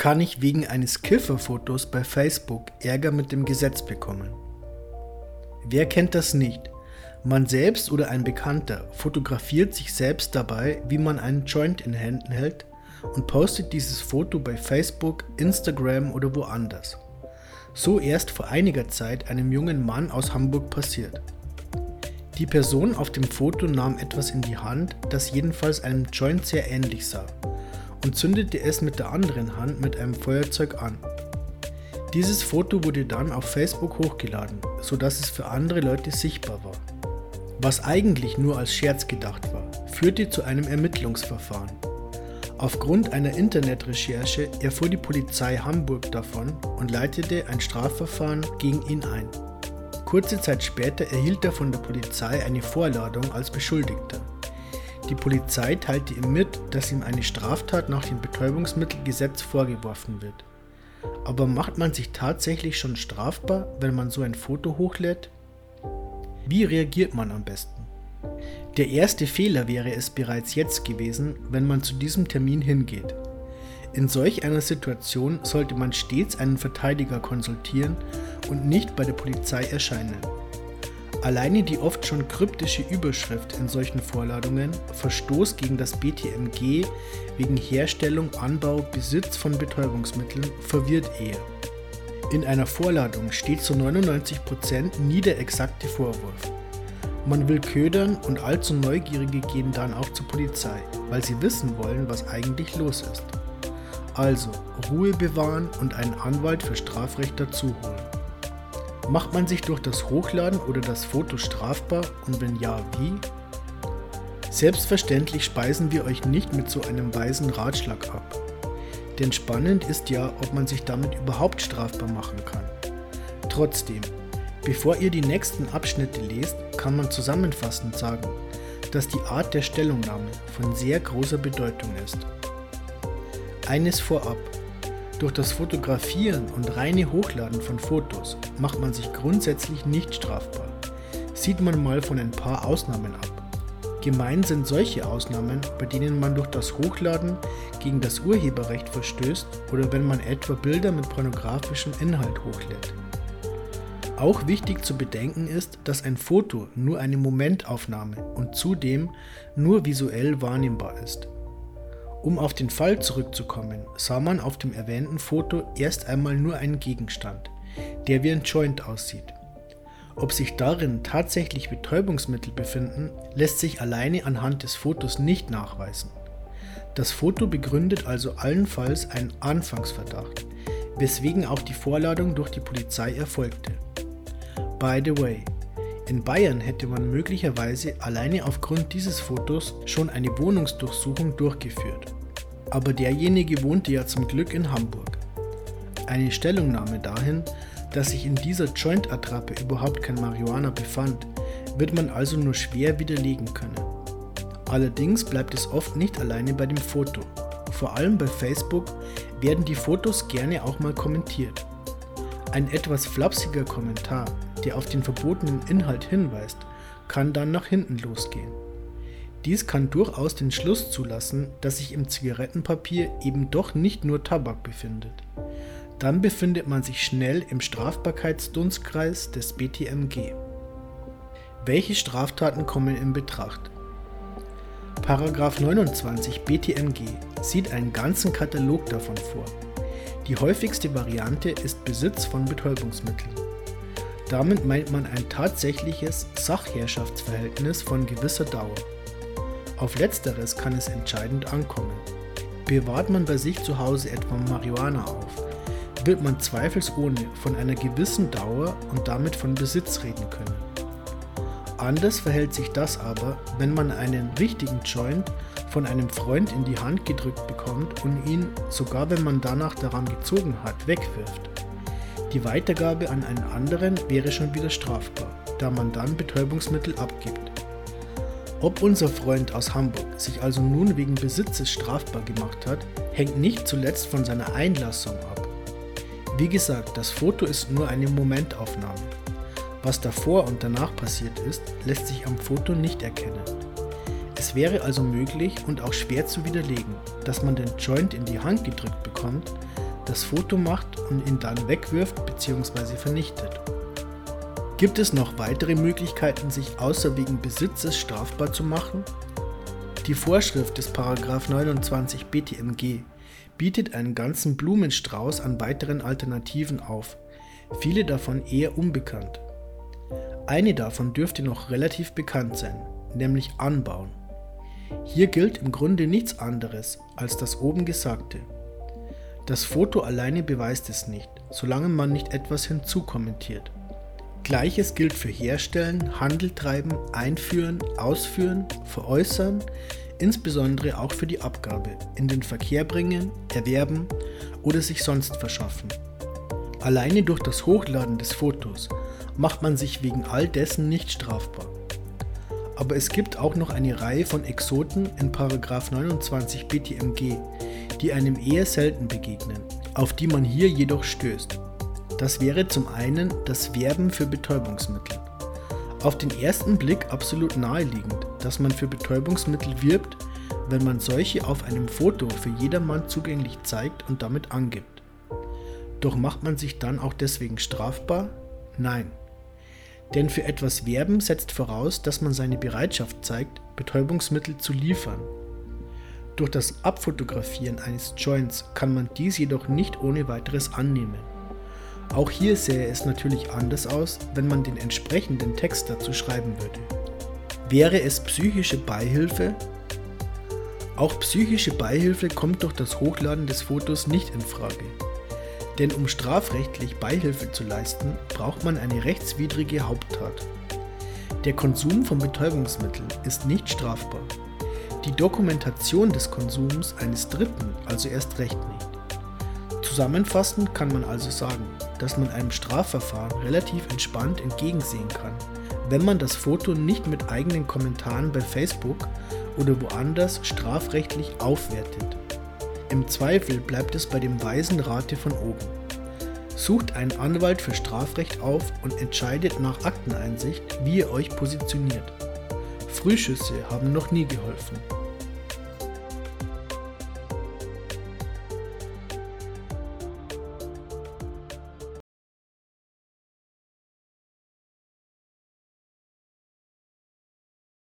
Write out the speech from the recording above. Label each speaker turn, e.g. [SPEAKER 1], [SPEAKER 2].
[SPEAKER 1] kann ich wegen eines Kifferfotos bei Facebook Ärger mit dem Gesetz bekommen. Wer kennt das nicht? Man selbst oder ein Bekannter fotografiert sich selbst dabei, wie man einen Joint in Händen hält und postet dieses Foto bei Facebook, Instagram oder woanders. So erst vor einiger Zeit einem jungen Mann aus Hamburg passiert. Die Person auf dem Foto nahm etwas in die Hand, das jedenfalls einem Joint sehr ähnlich sah, und zündete es mit der anderen Hand mit einem Feuerzeug an. Dieses Foto wurde dann auf Facebook hochgeladen, sodass es für andere Leute sichtbar war. Was eigentlich nur als Scherz gedacht war, führte zu einem Ermittlungsverfahren. Aufgrund einer Internetrecherche erfuhr die Polizei Hamburg davon und leitete ein Strafverfahren gegen ihn ein. Kurze Zeit später erhielt er von der Polizei eine Vorladung als Beschuldigter. Die Polizei teilte ihm mit, dass ihm eine Straftat nach dem Betäubungsmittelgesetz vorgeworfen wird. Aber macht man sich tatsächlich schon strafbar, wenn man so ein Foto hochlädt? Wie reagiert man am besten? Der erste Fehler wäre es bereits jetzt gewesen, wenn man zu diesem Termin hingeht. In solch einer Situation sollte man stets einen Verteidiger konsultieren und nicht bei der Polizei erscheinen. Alleine die oft schon kryptische Überschrift in solchen Vorladungen Verstoß gegen das BTMG wegen Herstellung, Anbau, Besitz von Betäubungsmitteln verwirrt eher. In einer Vorladung steht zu 99% nie der exakte Vorwurf. Man will ködern und allzu Neugierige gehen dann auch zur Polizei, weil sie wissen wollen, was eigentlich los ist. Also Ruhe bewahren und einen Anwalt für Strafrecht dazuholen. Macht man sich durch das Hochladen oder das Foto strafbar und wenn ja, wie? Selbstverständlich speisen wir euch nicht mit so einem weisen Ratschlag ab. Denn spannend ist ja, ob man sich damit überhaupt strafbar machen kann. Trotzdem, bevor ihr die nächsten Abschnitte lest, kann man zusammenfassend sagen, dass die Art der Stellungnahme von sehr großer Bedeutung ist. Eines vorab, durch das Fotografieren und reine Hochladen von Fotos macht man sich grundsätzlich nicht strafbar. Sieht man mal von ein paar Ausnahmen ab. Gemein sind solche Ausnahmen, bei denen man durch das Hochladen gegen das Urheberrecht verstößt oder wenn man etwa Bilder mit pornografischem Inhalt hochlädt. Auch wichtig zu bedenken ist, dass ein Foto nur eine Momentaufnahme und zudem nur visuell wahrnehmbar ist. Um auf den Fall zurückzukommen, sah man auf dem erwähnten Foto erst einmal nur einen Gegenstand, der wie ein Joint aussieht. Ob sich darin tatsächlich Betäubungsmittel befinden, lässt sich alleine anhand des Fotos nicht nachweisen. Das Foto begründet also allenfalls einen Anfangsverdacht, weswegen auch die Vorladung durch die Polizei erfolgte. By the way, in Bayern hätte man möglicherweise alleine aufgrund dieses Fotos schon eine Wohnungsdurchsuchung durchgeführt. Aber derjenige wohnte ja zum Glück in Hamburg. Eine Stellungnahme dahin, dass sich in dieser Joint-Attrappe überhaupt kein Marihuana befand, wird man also nur schwer widerlegen können. Allerdings bleibt es oft nicht alleine bei dem Foto. Vor allem bei Facebook werden die Fotos gerne auch mal kommentiert. Ein etwas flapsiger Kommentar der auf den verbotenen Inhalt hinweist, kann dann nach hinten losgehen. Dies kann durchaus den Schluss zulassen, dass sich im Zigarettenpapier eben doch nicht nur Tabak befindet. Dann befindet man sich schnell im Strafbarkeitsdunstkreis des BTMG. Welche Straftaten kommen in Betracht? Paragraph 29 BTMG sieht einen ganzen Katalog davon vor. Die häufigste Variante ist Besitz von Betäubungsmitteln. Damit meint man ein tatsächliches Sachherrschaftsverhältnis von gewisser Dauer. Auf letzteres kann es entscheidend ankommen. Bewahrt man bei sich zu Hause etwa Marihuana auf, wird man zweifelsohne von einer gewissen Dauer und damit von Besitz reden können. Anders verhält sich das aber, wenn man einen richtigen Joint von einem Freund in die Hand gedrückt bekommt und ihn, sogar wenn man danach daran gezogen hat, wegwirft. Die Weitergabe an einen anderen wäre schon wieder strafbar, da man dann Betäubungsmittel abgibt. Ob unser Freund aus Hamburg sich also nun wegen Besitzes strafbar gemacht hat, hängt nicht zuletzt von seiner Einlassung ab. Wie gesagt, das Foto ist nur eine Momentaufnahme. Was davor und danach passiert ist, lässt sich am Foto nicht erkennen. Es wäre also möglich und auch schwer zu widerlegen, dass man den Joint in die Hand gedrückt bekommt, das Foto macht und ihn dann wegwirft bzw. vernichtet. Gibt es noch weitere Möglichkeiten, sich außer wegen Besitzes strafbar zu machen? Die Vorschrift des 29 BTMG bietet einen ganzen Blumenstrauß an weiteren Alternativen auf, viele davon eher unbekannt. Eine davon dürfte noch relativ bekannt sein, nämlich Anbauen. Hier gilt im Grunde nichts anderes als das oben Gesagte. Das Foto alleine beweist es nicht, solange man nicht etwas hinzukommentiert. Gleiches gilt für Herstellen, Handel treiben, Einführen, Ausführen, Veräußern, insbesondere auch für die Abgabe, in den Verkehr bringen, erwerben oder sich sonst verschaffen. Alleine durch das Hochladen des Fotos macht man sich wegen all dessen nicht strafbar. Aber es gibt auch noch eine Reihe von Exoten in 29 BTMG, die einem eher selten begegnen, auf die man hier jedoch stößt. Das wäre zum einen das Werben für Betäubungsmittel. Auf den ersten Blick absolut naheliegend, dass man für Betäubungsmittel wirbt, wenn man solche auf einem Foto für jedermann zugänglich zeigt und damit angibt. Doch macht man sich dann auch deswegen strafbar? Nein. Denn für etwas werben setzt voraus, dass man seine Bereitschaft zeigt, Betäubungsmittel zu liefern. Durch das Abfotografieren eines Joints kann man dies jedoch nicht ohne weiteres annehmen. Auch hier sähe es natürlich anders aus, wenn man den entsprechenden Text dazu schreiben würde. Wäre es psychische Beihilfe? Auch psychische Beihilfe kommt durch das Hochladen des Fotos nicht in Frage. Denn um strafrechtlich Beihilfe zu leisten, braucht man eine rechtswidrige Haupttat. Der Konsum von Betäubungsmitteln ist nicht strafbar. Die Dokumentation des Konsums eines Dritten also erst recht nicht. Zusammenfassend kann man also sagen, dass man einem Strafverfahren relativ entspannt entgegensehen kann, wenn man das Foto nicht mit eigenen Kommentaren bei Facebook oder woanders strafrechtlich aufwertet. Im Zweifel bleibt es bei dem weisen Rate von oben. Sucht einen Anwalt für Strafrecht auf und entscheidet nach Akteneinsicht, wie ihr euch positioniert. Frühschüsse haben noch nie geholfen.